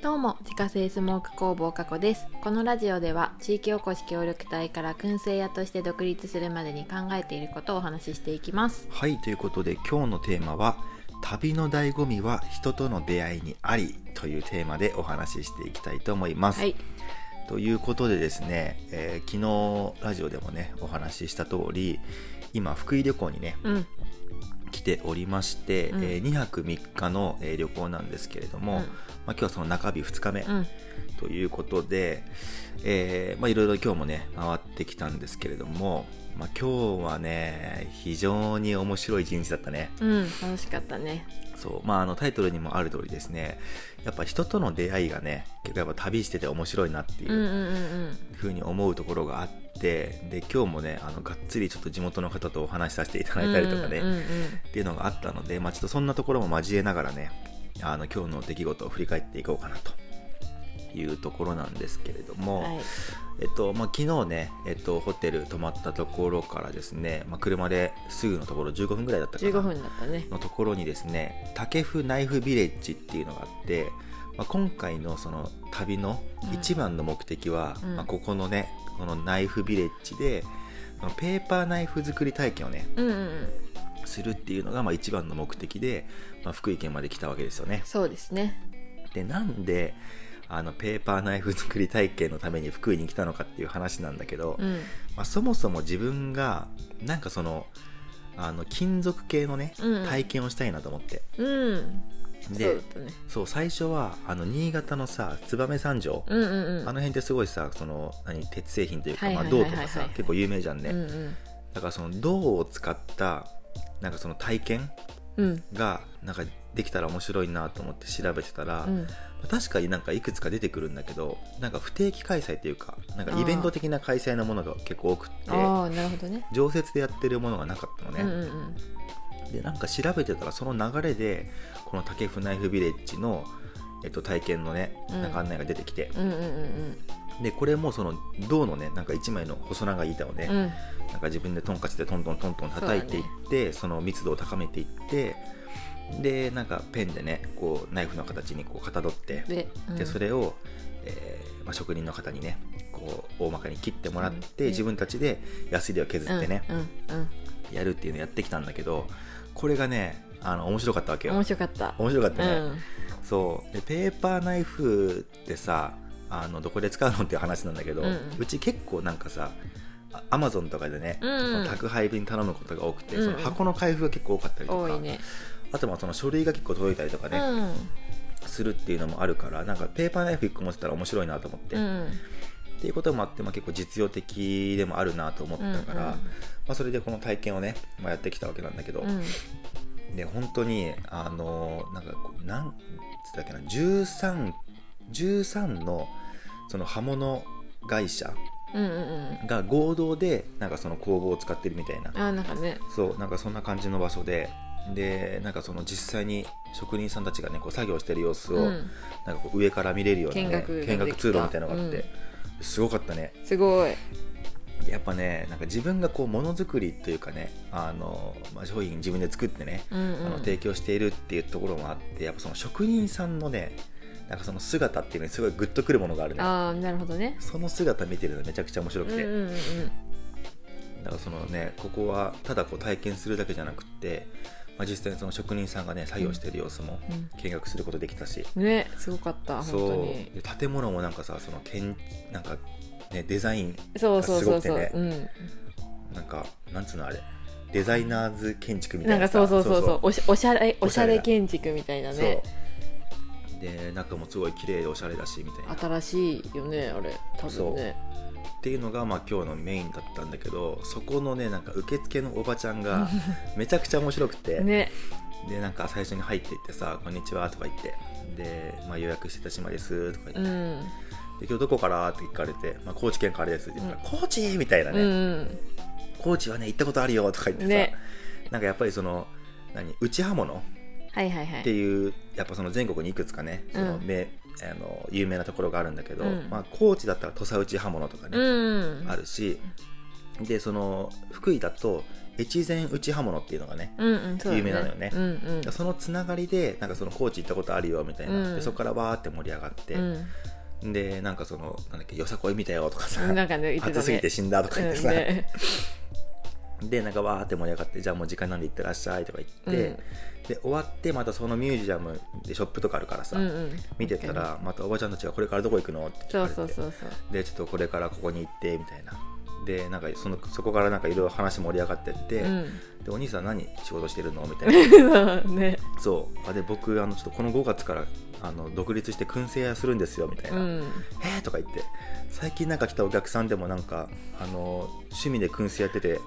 どうも自家製スモーク工房加古です。このラジオでは地域おこし協力隊から燻製屋として独立するまでに考えていることをお話ししていきます。はいということで今日のテーマは「旅の醍醐味は人との出会いにあり」というテーマでお話ししていきたいと思います。はい。ということでですね、えー昨日ラジオでもねお話しした通り今福井旅行にねうん来ておりまして、うん。え2泊3日の、えー旅行なんですけれども、うん。まあ、今日はその中日2日目うん。ということで、えーまあ、いろいろ今日もね回ってきたんですけれども、まあ、今日はね非常に面白い一日だったね。うん楽しかったね。そうまああのタイトルにもある通りですねやっぱ人との出会いがね結構やっぱ旅してて面白いなっていうふうに思うところがあってで今日もねあのがっつりちょっと地元の方とお話しさせていたうんだいたりとかね、っていうのがあったので、まあ、ちょっとそんなところも交えながらねあの今日の出来事を振り返っていこうかなというところなんですけれども、はい。えっとまあ、昨日ね、えっと、ホテル泊まったところからですね、まあ、車ですぐのところ15分ぐらいだったかな15分だったね。のところにですね竹フナイフビレッジっていうのがあって、まあ、今回のその旅の一番の目的は、うん。まあ、ここのねこのナイフビレッジでペーパーナイフ作り体験をねうんうんうん。するっていうのがまあ一番の目的で、まあ、福井県まで来たわけですよね。そうですね。でなんであのペーパーナイフ作り体験のために福井に来たのかっていう話なんだけど、うん。まあ、そもそも自分がなんかそのあの金属系のね、うん。体験をしたいなと思って。うん。でね。そう最初はあの新潟のさ燕三条、うんうんうん。あの辺ってすごいさその何鉄製品というか、まあ、銅とかさ結構有名じゃんね、うんうん。だからその銅を使ったなんかその体験うん。がなんかできたら面白いなと思って調べてたら、うん。確かになんかいくつか出てくるんだけどなんか不定期開催というかなんかイベント的な開催のものが結構多くってなるほどね。常設でやってるものがなかったのね、うんうんうん。でなんか調べてたらその流れでこの竹フナイフビレッジの、えっと、体験のねうん。なんか案内が出てきて、うんうんうんでこれもその銅のねなんか1枚の細長い板をね、うん。うんなんか自分でトンカチでトントントントン叩いていってそ,、の密度を高めていってでなんかペンでねこうナイフの形にこうかたどってでうん。でそれを、えーまあ、職人の方にねこう大まかに切ってもらって、うん。自分たちでヤスリを削ってね、やるっていうのをやってきたんだけどこれがねあの面白かったわけうん、よ。面白かった。面白かったね、うん。そう。でペーパーナイフってさあのどこで使うのっていう話なんだけど、ううん。ち結構なんかさアマゾンとかでね、うん宅配便頼むことが多くて、その箱の開封が結構多かったりとか、ねあとはその書類が結構届いたりとかね、うん。するっていうのもあるからなんかペーパーナイフ1個持ってたら面白いなと思って、っうん。ていうこともあって、まあ、結構実用的でもあるなと思ったから、うんうんまあ、それでこの体験をね、まあ、やってきたわけなんだけど、うん。で本当にあのなんかなんつったっけな13 13のその刃物会社うんうんうん。が合同でなんかその工房を使ってるみたいな。あーなんかね。そうなんかそんな感じの場所ででなんかその実際に職人さんたちがねこう作業してる様子を、うん。なんかこう上から見れるような、ね、見学見学通路みたいなのがあって、すごかったね。すごい。やっぱねなんか自分がこうものづくりというかねあの、まあ、商品自分で作ってね、うんうん。あの提供しているっていうところもあってやっぱその職人さんのねなんかその姿っていうのにすごいグッとくるものがあるね。ああなるほどね。その姿見てるのめちゃくちゃ面白くて、うんうんうん。だからそのねここはただこう体験するだけじゃなくって、まあ、実際にその職人さんがね作業してる様子もうん。見学することできたし、うんねすごかった本当そう。建物もなんかさその建なんかねデザインそうそうそうそう、すごくてうん。なんかなんつうのあれ。デザイナーズ建築みたないんかそうそうそうそう。おしおしゃれおしゃれ建築みたいなね。で中もすごい綺麗でおしゃれだしみたいな。っ新しいよねあれ。多分ねていうのがまあ今日のメインだったんだけどそこのねなんか受付のおばちゃんが めちゃくちゃ面白くて、ね。でなんか最初に入っていってさ「こんにちは」とか言ってで、まあ、予約してた島ですとか言って、うん。で今日どこから？って聞かれて、まあ、高知県からですって言ったら、高知みたいなうね、ん。高知はね行ったことあるよとか言ってさ、ね。なんかやっぱりその何内刃物はいはいはい。っていうやっぱその全国にいくつかねそのうんめ、あの有名なところがあるんだけど、うん。まあ、高知だったら土佐内刃物とかね、うん。あるしでその福井だと越前内刃物っていうのがね、うんうんそうだ有名なのよね。うんうん。そのつながりでなんかその高知行ったことあるよみたいな、うん。でそこからわーって盛り上がって、うん。でなんかそのなんだっけよさこい見たよとかさ、なんかね。暑すぎて死んだとか言ってさ、うんねでなんかわーって盛り上がってじゃあもう時間なんで行ってらっしゃいとか言って、うん。で終わってまたそのミュージアムでショップとかあるからさ、うんうん。見てたらまたおばちゃんたちがこれからどこ行くのって聞かれてでちょっとこれからここに行ってみたいな。でなんかそのそこからなんかいろいろ話盛り上がってって、うん。でお兄さん何仕事してるのみたいな。ね。そう。あで僕あのちょっとこの5月からあの独立して燻製屋するんですよみたいうな、ん。えーとか言って最近なんか来たお客さんでもなんかあの趣味で燻製やっててで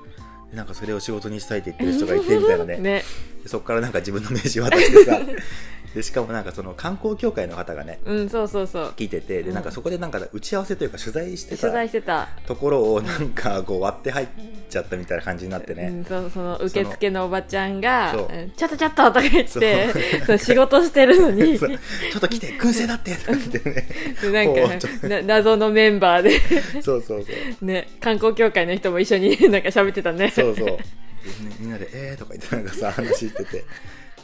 なんかそれを仕事にしたいって言ってる人がいてみたいなね。ね。でそこからなんか自分の名刺渡してさ でしかもなんかその観光協会の方がねうんそうそうそう。聞いててでなんかそこでなんか打ち合わせというか取材してた取材してた。ところをなんかこう割って入っちゃったみたいな感じになってね、うん、そうその受付のおばちゃんがちょっとちょっととか言ってそうそう仕事してるのに。ちょっと来て燻製だってとか言ってね。でなんかな謎のメンバーで。そうそうそう。ね観光協会の人も一緒になんか喋ってたね。そうそう。みんなで「えー」とか言ってなんかさ話してて。で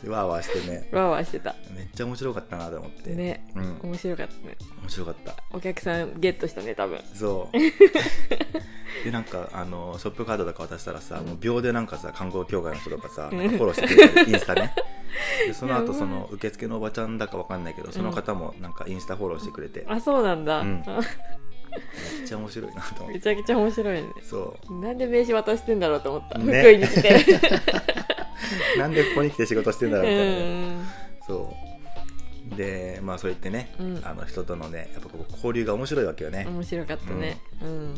わーわーしてね。わーわーしてた。めっちゃ面白かったなと思って。ね。うん。面白かったね。面白かった。お客さんゲットしたね多分。そう。でなんかあのショップカードとか渡したらさ、もう秒でなんかさ観光協会の人とかさ、なんかフォローしてくれてインスタね。でその後その受付のおばちゃんだかわかんないけどその方もなんかインスタフォローしてくれて、めあそうなんだ、うん。っちゃ面白いなと思ってめちゃくちゃ面白いねそうなんで名刺渡してんだろうと思った、ね福井に来て なんでここに来て仕事してんだろううみたいなそう。でまあそう言ってね、うん。あの人とのねやっぱこう交流が面白いわけよね、面白かったね。うん、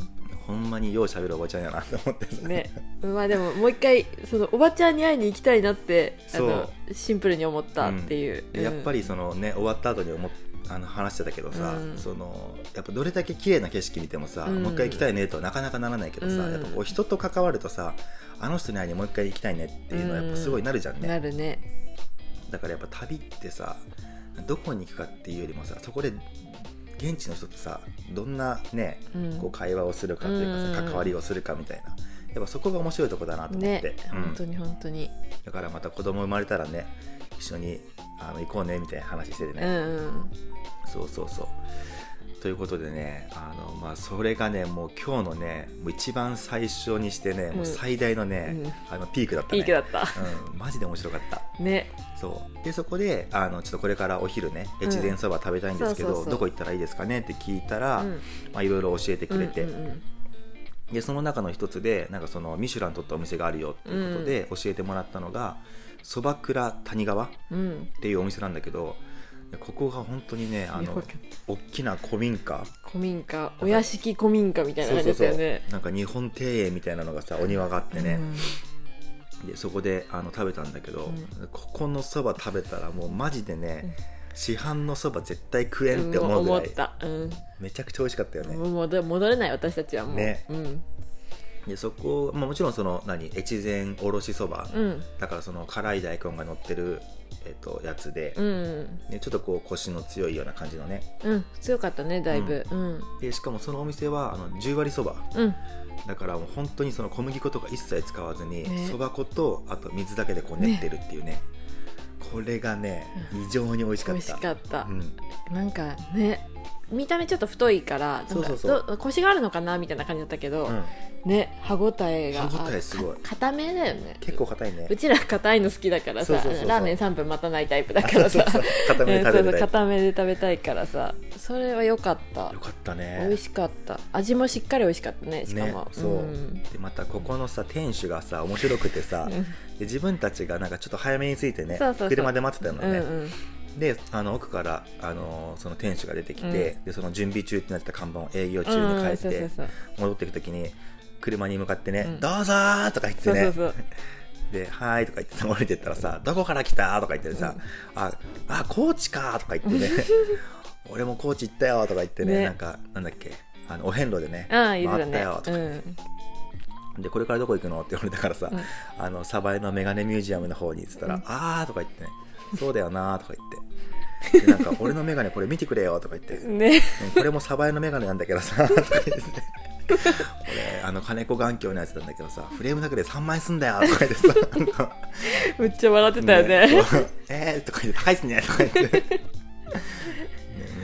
ほんまによう喋るおばちゃんやなと思ってさ。ね。まあでももう一回そのおばちゃんに会いに行きたいなってあのシンプルに思ったっていう、でやっぱりりそのね終わった後に思っあの話してたけどさ、うん。そのやっぱどれだけ綺麗な景色見てもさ、うん。もう一回行きたいねとはなかなかならないけどさ、うん。やっぱこう人と関わるとさあの人に会いにもう一回行きたいねっていうのはやっぱすごいなるじゃんね、なるね。だからやっぱ旅ってさどこに行くかっていうよりもさそこで現地の人とさどんなね、うん。こう会話をするかというかさ、うん。関わりをするかみたいなやっぱそこが面白いとこだなと思って、ねうん。本当に本当に。だからまた子供生まれたらね一緒にあの行こうねみたいな話しててね、うんうんそうそうそう。ということでねあの、まあ、それがねもう今日のねもう一番最初にしてね、もう最大のね、あのピークだったね。ピークだった。うん、マジで面白かった。ね。そう。でそこであのちょっとこれからお昼ね越前そば食べたいんですけど、そうそうそう。どこ行ったらいいですかねって聞いたら、うん。まあ、いろいろ教えてくれて、うんうんでその中の一つでなんかそのミシュラン取ったお店があるよっていうことで教えてもらったのがそば倉谷川っうん。うんていうお店なんだけどここが本当にねあの大きな古民家。古民家。お屋敷古民家みたいな感じそうそうそう。だったよねなんか日本庭園みたいなのがさお庭があってね、うん。でそこであの食べたんだけど、ここのそば食べたらもうマジでね、市販のそば絶対食えんって思うぐらい、めちゃくちゃ美味しかったよね、もう戻戻れない私たちはもう。ね。うん。でそこ、まあ、もちろんその何越前おろしそば、うん。だからその辛い大根が乗ってる、えっとやつで、うん。ね、ちょっとこうコシの強いような感じのね。うん。強かったねだいぶ。うん。でしかもそのお店はあの10割そば。うん。だからもう本当にその小麦粉とか一切使わずにね。そば、粉とあと水だけでこう練ってるっていうね。これがね異常に美味しかった。美味しかった。うん、なんかね見た目ちょっと太いから腰があるのかなみたいな感じだったけど、うん。ね歯ごたえが歯応えすごい。硬めだよね。結構硬いね。うちら硬いの好きだからさラーメン3分待たないタイプだからさ。そうそう 固めで食べたいからさ。それは良かった。よかったね。美味しかった。味もしっかり美味しかったねしかねも、そう、ん。でまたここのさ店主がさ面白くてさ、うん。で自分たちがなんかちょっと早めに着いてねそうそうそう。車で待ってたのね、うんうんであの奥からあのその店主が出てきて、でその準備中ってなってた看板を営業中に変えうんそうそうて戻っていく時に車に向かってね「うんどうぞー!」とか言ってね。そうそうそう。で「はーい」とか言ってさ降りてったらさ「どこから来た?」とか言ってさ「ああ高知か!」とか言ってね 「俺も高知行ったよ」とか言ってねね。なんかなんだっけあのお遍路でねあ回ったよとかうん。でこれからどこ行くの？って言われたからさ、うん。あのサバエのメガネミュージアムの方にっつったら「うんあー」とか言ってね「そうだよな」とか言って。でなんか「俺のメガネこれ見てくれよ」とか言って、うんねこれもサバエのメガネなんだけどさ」とか言って。俺あの金子眼鏡のやつなんだけどさフレームだけで3万円すんだよとか言ってさめっちゃ笑ってたよねそう。えーとか言って高いっすねとか言って、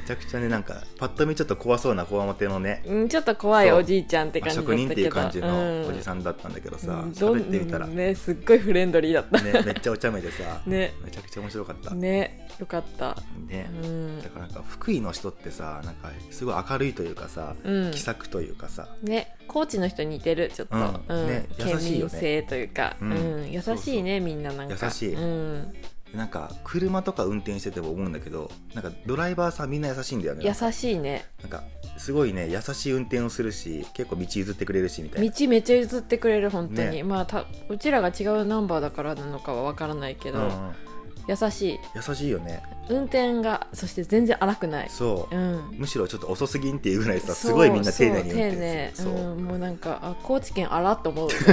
ちゃくちゃねなんかパッと見ちょっと怖そうなこわもてのね。うん、ちょっと怖いおじいちゃんって感じだったけど。職人っていう感じのおじんさんだったんだけどさうん。喋ってみたら、ねねすっごいフレンドリーだった。めっちゃお茶目でさ、ね。めちゃくちゃ面白かった。ねねよかった。うん。だからなんか福井の人ってさなんかすごい明るいというかさ、うん。気さくというかさ。ね高知の人に似てるちょっと、うん。うん。ね優県しいよね。民性というか、ううん。ん優しいねみんななんか。優しい。うん、なんか車とか運転してても思うんだけどなんかドライバーさんみんな優しいんだよね。優しいね。なんかすごいね優しい運転をするし結構道譲ってくれるしみたいな。道めっちゃ譲ってくれる本当に、ね。まあたうちらが違うナンバーだからなのかは分からないけど、うんうん優しい。優しいよね。運転がそして全然荒くない。そう、うん。むしろちょっと遅すぎんっていうぐらいさすごいみんな丁寧に運転する。そう、うん、もうなんかあ高知県荒っと思う。確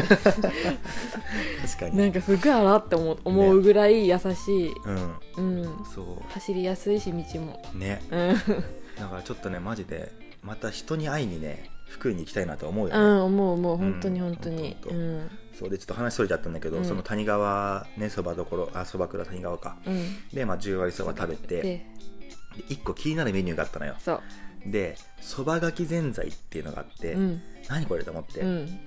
かに。なんかすごい荒って思う思うぐらい優しい、うん。うん、そ走りやすいし道も。うね。うん、だからちょっとねマジでまた人に会いにね福井に行きたいなと思うよね、うん、思う思う。本当にうん。本当に。うんそうでちょっと話それちゃったんだけど、うん。その谷川ねそばどころあそば倉谷川か。うん。でまあ10割そば食べてで1個気になるメニューがあったのよ。そう。でそばがきぜんざいっていうのがあって、うん。何これと思って、うん。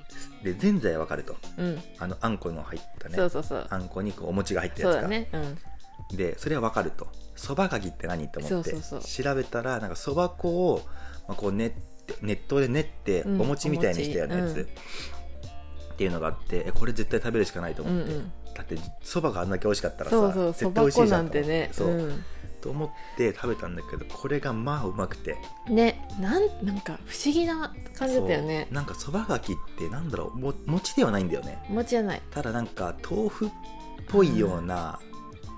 でぜんざいはわかると。うん。あのあんこの入ったね。そうそうそう。あんこにこうお餅が入ったやつか。そうだね。うん。でそれはわかると。そばがきって何って思ってそうそうそ調べたらなんかそば粉を、まあ、こう練って熱湯で練ってうん。お餅みたいにしたようなやつ、っていうのがあってえこれ絶対食べるしかないと思って、うんうん。だってそばがあんだけ美味しかったらさそうそうそ絶対美味しいじゃんと思って。そう、うん。と思って食べたんだけどこれがまあうまくて。ねなんなんか不思議な感じだったよね。なんかそばがきってなんだろう。も餅ではないんだよね。お餅じゃない。ただなんか豆腐っぽいような、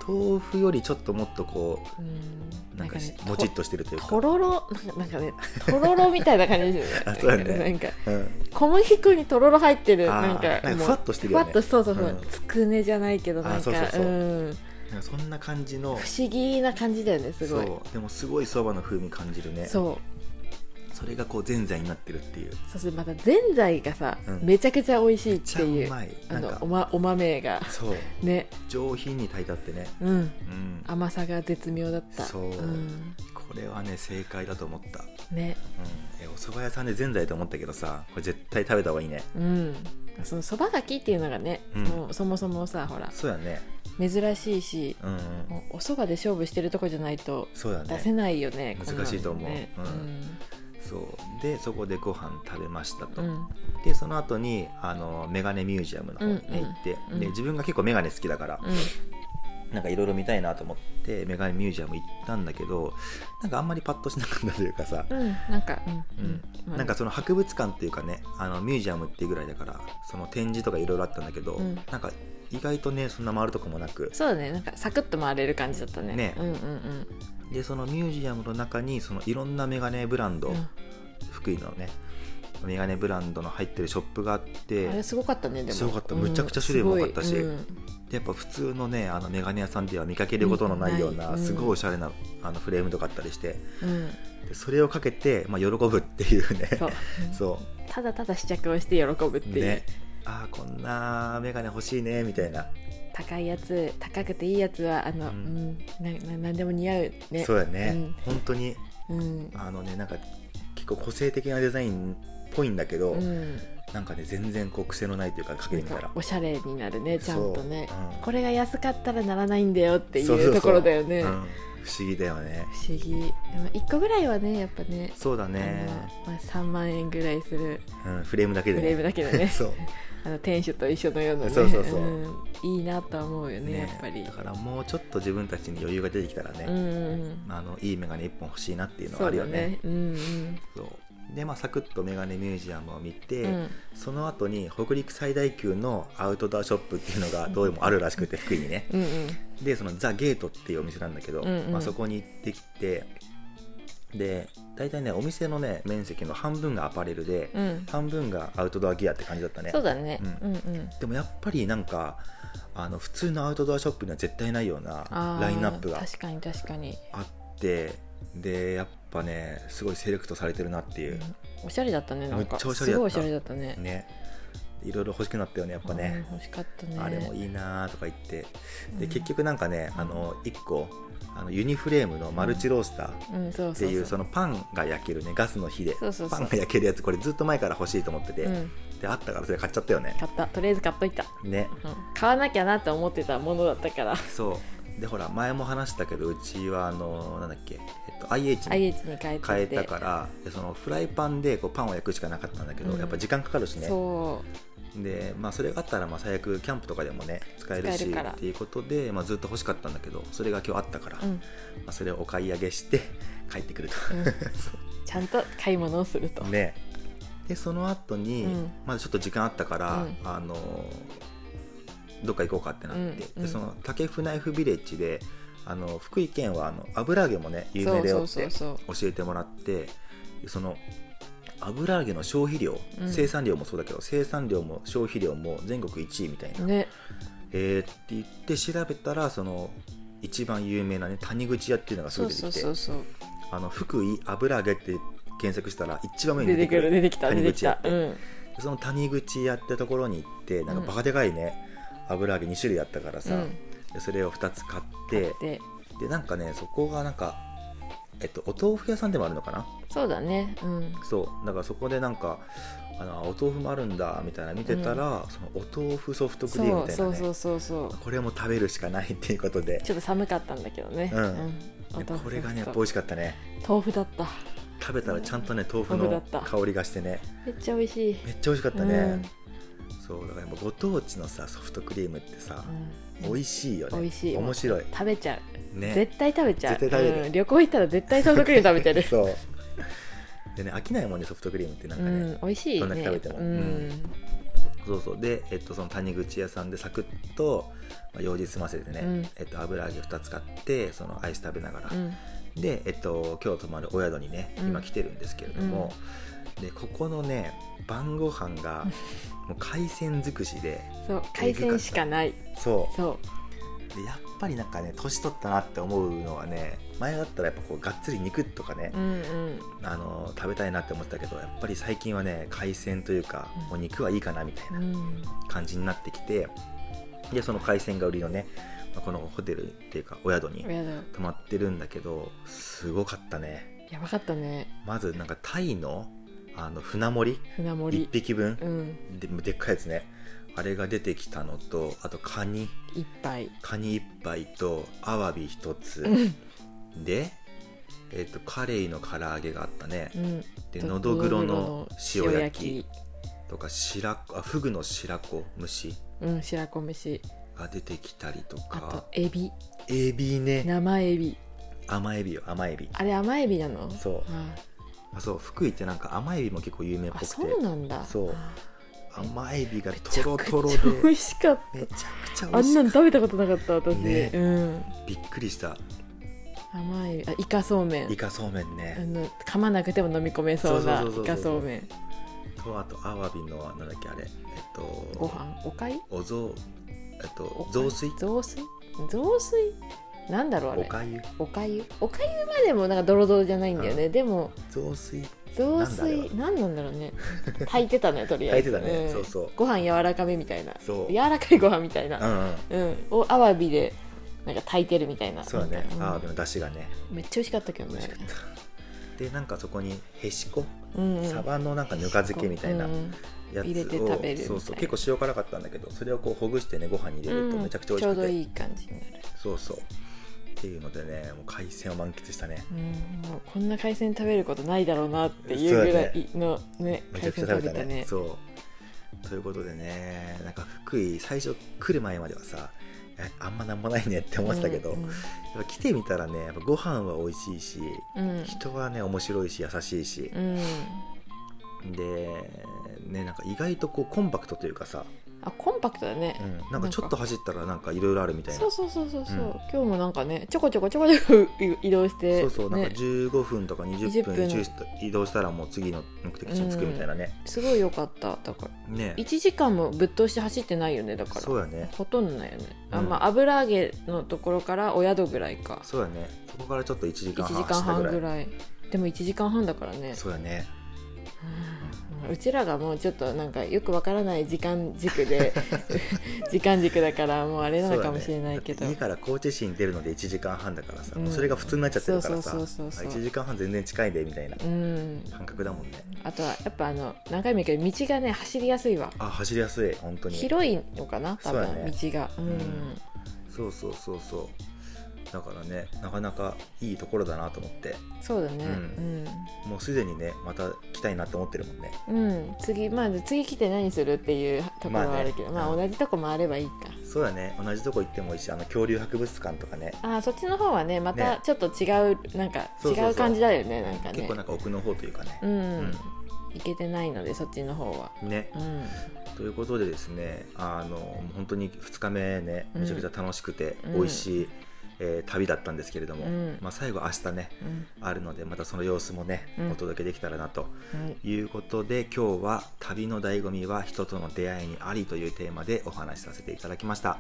豆腐よりちょっともっとこうん。うなんかねもちっとしてるというか。とろろなんかなんかねとろろみたいな感じですよ。ね あそうだね。なんかうん。小麦粉にとろろ入ってるなんかふわっとしてるよね。ふわっとそうそうそう、うん。つくねじゃないけどなんかうん。そんな感じの。不思議な感じだよねすごい。でもすごいそばの風味感じるね。そうそれがこうぜんざいになってるっていう。そしてまたぜんざいがさ、うん。めちゃくちゃ美味しいっめってちゃういうまい。あなんか。のお,、ま、お豆が。そう。ね。上品に炊いてあってね。うん。うん。甘さが絶妙だった。そう。ん。これはね正解だと思った。ね。うん。えお蕎麦屋さんでぜんざいと思ったけどさこれ絶対食べた方がいいね。うん。そのそばがきっていうのがね、うん。もうそもそもさほら。そうやね。珍しいしうんうん。もうお蕎麦で勝負してるとこじゃないとそうだね。出せないよねこんなの難しいと思う。ね。うんそう。でそこでご飯食べましたと、うん。うんでその後にあのメガネミュージアムの方にね、うんうん。行ってうん。で自分が結構メガネ好きだから、なんかいろいろ見たいなと思ってメガネミュージアム行ったんだけどなんかあんまりパッとしなかったというかさ、うん、うん、なんか、うんうん。うん、なんかその博物館っていうかねあのミュージアムっていうぐらいだからその展示とかいろいろあったんだけど、うん。なんか意外とねそんな回るとこもなく。そうだねなんかサクッと回れる感じだったね。ね。うんうんでそのミュージアムの中にそのいろんなメガネブランド、うん、福井のねメガネブランドの入ってるショップがあってあれすごかったねでも。すごかった。うん。むちゃくちゃ種類も多かったしうん。でやっぱ普通のねあのメガネ屋さんでは見かけることのないような、うん。すごいおしゃれなあのフレームとかあったりしてうん。でそれをかけて、まあ、喜ぶっていうね。そう。そただただ試着をして喜ぶっていう、う。ねああこんなメガネ欲しいねみたいな、高いやつ高くていいやつはあの、ううんんなでも似合うね。そうやね、本当に。うん。あのねなんか結構個性的なデザインっぽいんだけど、うん、なんかね全然こう癖のないというかかけてみたら。おしゃれになるねちゃんとね。そううん。これが安かったらならないんだよっていそうところだよね。うん。不思議だよね。不思議。でも1個ぐらいはねやっぱねそうだね、まあ、3万円ぐらいする。うん、フレームだけでね。フレームだけでね。そうあの店主と一緒のようなねそうそうそう。ん。いいなとは思うよねね。やっぱり。だからもうちょっと自分たちに余裕が出てきたらね、うんうんうん。あのいいメガネ1本欲しいなっていうのはあるよね。ね。うんうん。そう。でまあサクッとメガネミュージアムを見て、うん。その後に北陸最大級のアウトドアショップっていうのがどうもあるらしくて福井にね。うんうん。でそのザ・ゲートっていうお店なんだけど、うんうん。まあ、そこに行ってきてで大体ねお店のね面積の半分がアパレルで、うん。半分がアウトドアギアって感じだったね。そうだね。ううんうん。でもやっぱりなんかあの普通のアウトドアショップには絶対ないようなラインナップが確かに確かに。あってでやっぱねすごいセレクトされてるなっていう、おしゃれだったねなんか。めっちゃおしゃれだった。すごいおしゃれだったね。ね。いろいろ欲しくなったよねやっぱね、うん欲しかったね。あれもいいなーとか言って。でうん。結局なんかねあの1個あのユニフレームのマルチロースターっていうそのパンが焼けるねガスの火でパンが焼けるやつこれずっと前から欲しいと思ってて、うん。であったからそれ買っちゃったよね。買った。とりあえず買っといた、ね。うん。買わなきゃなって思ってたものだったから。そう。でほら前も話したけどうちはあのなんだっけ、えっと、IH に IH に変えてて。変えたからでそのフライパンでこうパンを焼くしかなかったんだけど、うん。やっぱ時間かかるしね。そで、まあ、それがあったらまあ最悪キャンプとかでもね使えるしっていうことで、まあ、ずっと欲しかったんだけどそれが今日あったから、う、うん。まあ、それをお買い上げして帰ってくると、うん。ちゃんと買い物をすると、ね。でその後に、うん。まだちょっと時間あったから、うん。あのどっか行こうかってなって、でその竹フナイフビレッジであの福井県はあの油揚げもね有名だよって教えてもらってでその油揚げの消費量、うん。生産量もそうだけど生産量も消費量も全国1位みたいな、ね。えーって言って調べたらその一番有名なね谷口屋っていうのがすぐ出てきてあの福井油揚げって検索したら一番上に出てくる出てきた出谷てき口屋って、た。うん。でその谷口屋ってところに行ってなんかバカでかいね、油揚げ2種類あったからさ、それを2つ買ってででなんかねそこがなんかえっとお豆腐屋さんでもあるのかな？そうだね。うん。そう。だからそこでなんかあのお豆腐もあるんだみたいな見てたら、そのお豆腐ソフトクリームみたいなね。そうそうそうそう。これも食べるしかないっていうことで。ちょっと寒かったんだけどね。うん。お豆腐でこれがねやっぱ美味しかったね。ト豆腐だった。食べたらちゃんとね豆腐の香りがしてね。めっちゃ美味しい。めっちゃ美味しかったね、うんそうだからやっぱご当地のさソフトクリームってさ、うん。美味しいよね。美味しい面白い。食べちゃう。ね。絶対食べちゃう。絶対食べる。うん。旅行行ったら絶対ソフトクリーム食べてる。そう。でね飽きないもんねソフトクリームってなんかね、うん。美味しいね。どんだけ食べても。うん。そうそう。で、えっと、その谷口屋さんでサクッと、まあ、用事済ませてね、うん。えっと、油揚げ2つ買ってそのアイス食べながら、うん。で、えっと、今日泊まるお宿にねうん。今来てるんですけれども、でここのね晩ご飯がもう海鮮尽くしでそう海鮮しかない。そそう。でやっぱりなんかね年取ったなって思うのはね前だったらやっぱこうがっつり肉とかねう、んうん。あの食べたいなって思ったけどやっぱり最近はね海鮮というか、うん。もう肉はいいかなみたいなうん。感じになってきてでその海鮮が売りのね、まあこのホテルっていうかお宿に泊まってるんだけどすごかったね。やばかったね。まずなんかタイのあの船盛り？1船盛り。匹分？うん。ででっかいやつね。あれが出てきたのとあとカニ。一杯。カニ1杯とアワビ1つ。うん。で、えっとカレイの唐揚げがあったね。うん。でとのどぐろの塩塩焼き。とか白子あフグの白子蒸しうん白子飯が出てきたりとあとかエビ。エビね。生エビ。甘エビよ甘エビ。あれ甘エビなの？そう。ああそう福井ってなんか甘エビも結構有名っぽくて。あそうなんだ。そう。あ甘エビがめちゃくちゃトロトロで美味しかっめちゃくちゃたあんな美味しかっの食べたことなかった私、ね。うん。たびっくりした。甘いあイカそうめん。イカそうめんあねの噛まなくても飲み込めそうなイカそうめん。とあとアワビのなんだっけあれ。えっとご飯？おかゆおぞえっと雑炊？雑炊？雑炊？なんだろうあれ。おかゆ。おかゆ？おかゆまでもなんかドロドロじゃないんだよね、でも雑炊。雑炊？なんなんだろうね。炊いてたねとりあえず。炊いてたね。ん。そうそう。ご飯柔らかめみたいな。そう。柔らかいご飯みたいな。うんうん。うん、をアワビでなんか炊いてるみたいな。そうだね。アワビの出汁がね。めっちゃ美味しかったけどね。美味しかった。でなんかそこにへしこ？うんうん。サバのなんかぬか漬けみたいなうんやつを入れて食べるそうそう。結構塩辛かったんだけどそれをこうほぐしてねご飯に入れるとうんめちゃくちゃ美味しくて、ちょうどいい感じになる、そうそうっていうのでねもう海鮮を満喫したね。うん、もうこんな海鮮食べることないだろうなっていうぐらいのねめちゃくちゃ海鮮食べたね。ねそう。ということでねなんか福井最初来る前まではさえあんまなんもないねって思ってたけど、うん。やっぱ来てみたらねやっぱご飯は美味しいしうん。人はね面白いし優しいし。う、ん。でねなんか意外とこうコンパクトというかさ、あコンパクトだね、うん、なんかちょっと走ったらなんかいろいろあるみたいな。そうそうそうそうそう、うん。今日もなんかねちょこちょこちょこちょこ移動して。そうそうなんかね、15分とか20分20分。移動したらもう次の目的地に着くみたいなね、すごい良かった。だから。ね。1時間もぶっ通して走ってないよねだから。そうやね。ほとんどないよね、あうん。まあ油揚げのところからお宿ぐらいか。そうやね。そこからちょっと1時間1半ぐらい。でも1時間半だからね。そうやね。うんうちらがもうちょっとなんかよくわからない時間軸で 時間軸だからもうあれなのかもしれないけど、ね家から高知市に出るので1時間半だからさ、うん。もうそれが普通になっちゃってるからさそうそうそうそう1時間半全然近いでみたいなうん。感覚だもんね。あとはやっぱあの何回も言うけど道がね走りやすいわ。あ走りやすい本当に。広いのかな多分、ね。道が。うん、ん。そうそうそうそうだからねなかなかいいところだなと思って。そうだね。うもうすでにねまた来たいなって思ってるもんね。うん、うん、次まあ次来て何するっていうところはあるけど、まあまあね同じとこ回ればいいか。そうだね。同じとこ行ってもいいしあの恐竜博物館とかね。あーそっちの方はねまたね。ちょっと違うなんか違う感じだよねなんかね。結構なんか奥の方というかね。うん、うん。行けてないのでそっちの方は。ね。うん。ということでですねあの本当に2日目ねめちゃくちゃ楽しくて、うん。美味しい、えー旅だったんですけれども、うん。まあ、最後明日ねうん。あるのでまたその様子もね、うん。お届けできたらなとはい。いうことで今日は旅の醍醐味は人との出会いにありというテーマでお話しさせていただきました。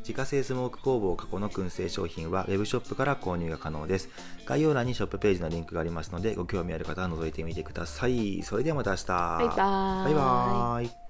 自家製スモーク工房過去の燻製商品はウェブショップから購入が可能です。概要欄にショップページのリンクがありますのでご興味ある方は覗いてみてください。それではまた明日。バイバーイ。バイバーイ